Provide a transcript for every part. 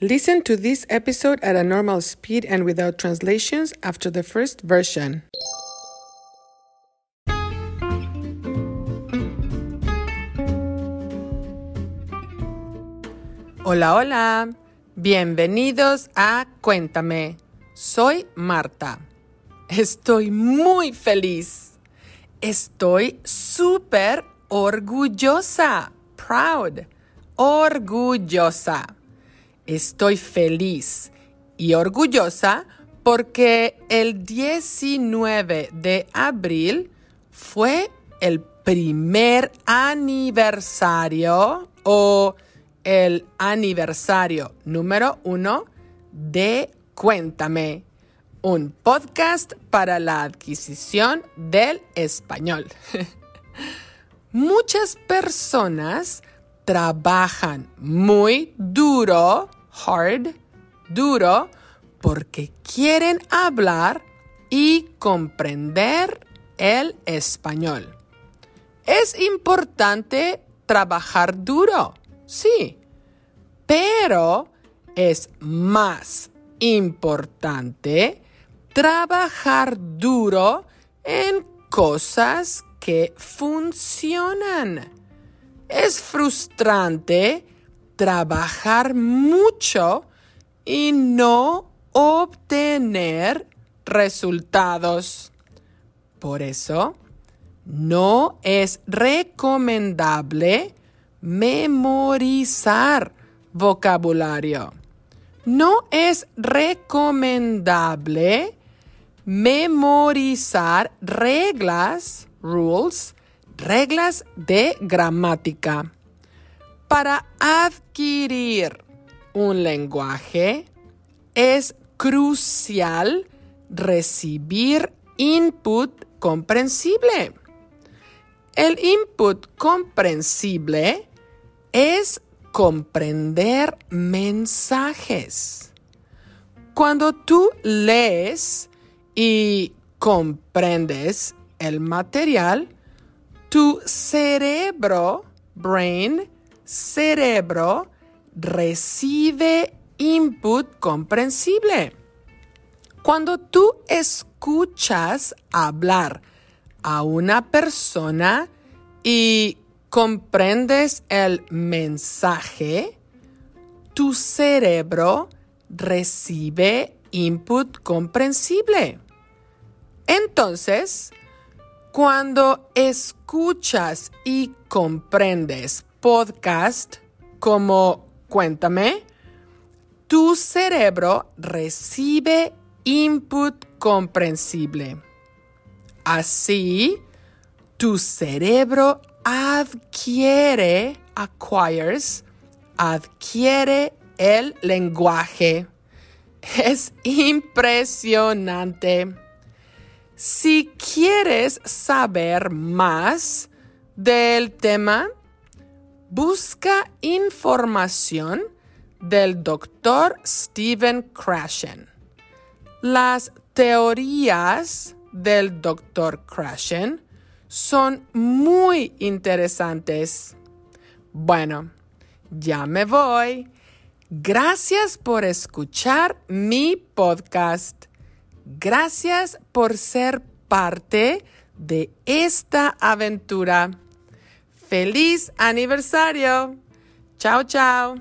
Listen to this episode at a normal speed and without translations after the first version. Hola, hola. Bienvenidos a Cuéntame. Soy Marta. Estoy muy feliz. Estoy súper orgullosa. Proud. Orgullosa. Estoy feliz y orgullosa porque el 19 de abril fue el primer aniversario o el aniversario número uno de Cuéntame, un podcast para la adquisición del español. Muchas personas trabajan muy duro, hard, duro, porque quieren hablar y comprender el español. Es importante trabajar duro, sí, pero es más importante trabajar duro en cosas que funcionan. Es frustrante trabajar mucho y no obtener resultados. Por eso, no es recomendable memorizar vocabulario. No es recomendable memorizar reglas, rules, reglas de gramática. Para adquirir un lenguaje es crucial recibir input comprensible. El input comprensible es comprender mensajes. Cuando tú lees y comprendes el material, tu cerebro, brain, cerebro, recibe input comprensible. Cuando tú escuchas hablar a una persona y comprendes el mensaje, tu cerebro recibe input comprensible. Entonces, cuando escuchas y comprendes podcast como Cuéntame, tu cerebro recibe input comprensible. Así, tu cerebro adquiere, acquires, adquiere el lenguaje. Es impresionante. Si quieres saber más del tema, busca información del doctor Stephen Krashen. Las teorías del doctor Krashen son muy interesantes. Bueno, ya me voy. Gracias por escuchar mi podcast. Gracias por ser parte de esta aventura. ¡Feliz aniversario! Chao, chao.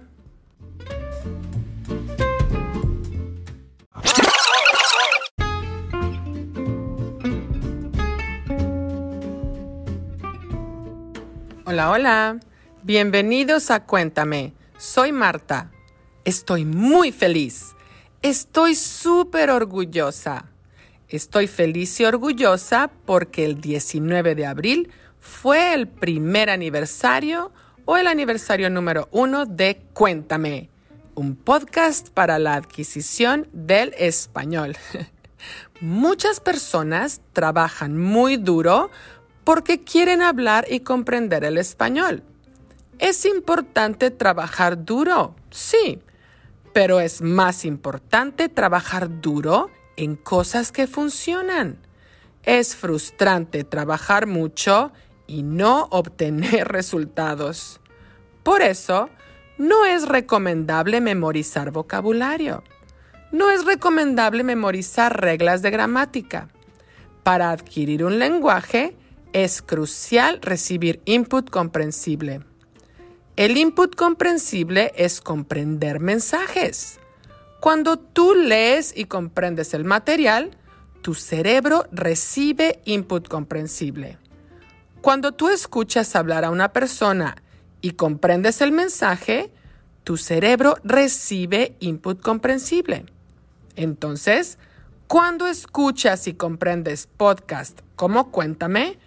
Hola, hola. Bienvenidos a Cuéntame. Soy Marta. Estoy muy feliz. Estoy súper orgullosa. Estoy feliz y orgullosa porque el 19 de abril fue el primer aniversario o el aniversario número uno de Cuéntame, un podcast para la adquisición del español. Muchas personas trabajan muy duro porque quieren hablar y comprender el español. Es importante trabajar duro, sí, pero es más importante trabajar duro en cosas que funcionan. Es frustrante trabajar mucho y no obtener resultados. Por eso, no es recomendable memorizar vocabulario. No es recomendable memorizar reglas de gramática. Para adquirir un lenguaje es crucial recibir input comprensible. El input comprensible es comprender mensajes. Cuando tú lees y comprendes el material, tu cerebro recibe input comprensible. Cuando tú escuchas hablar a una persona y comprendes el mensaje, tu cerebro recibe input comprensible. Entonces, cuando escuchas y comprendes podcast como Cuéntame,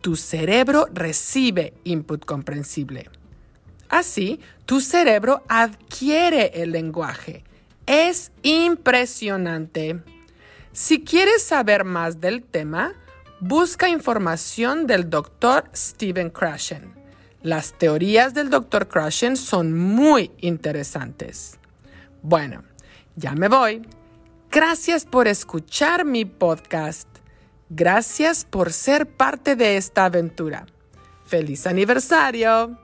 tu cerebro recibe input comprensible. Así, tu cerebro adquiere el lenguaje es impresionante. Si quieres saber más del tema, busca información del Dr. Stephen Krashen. Las teorías del Dr. Krashen son muy interesantes. Bueno, ya me voy. Gracias por escuchar mi podcast. Gracias por ser parte de esta aventura. ¡Feliz aniversario!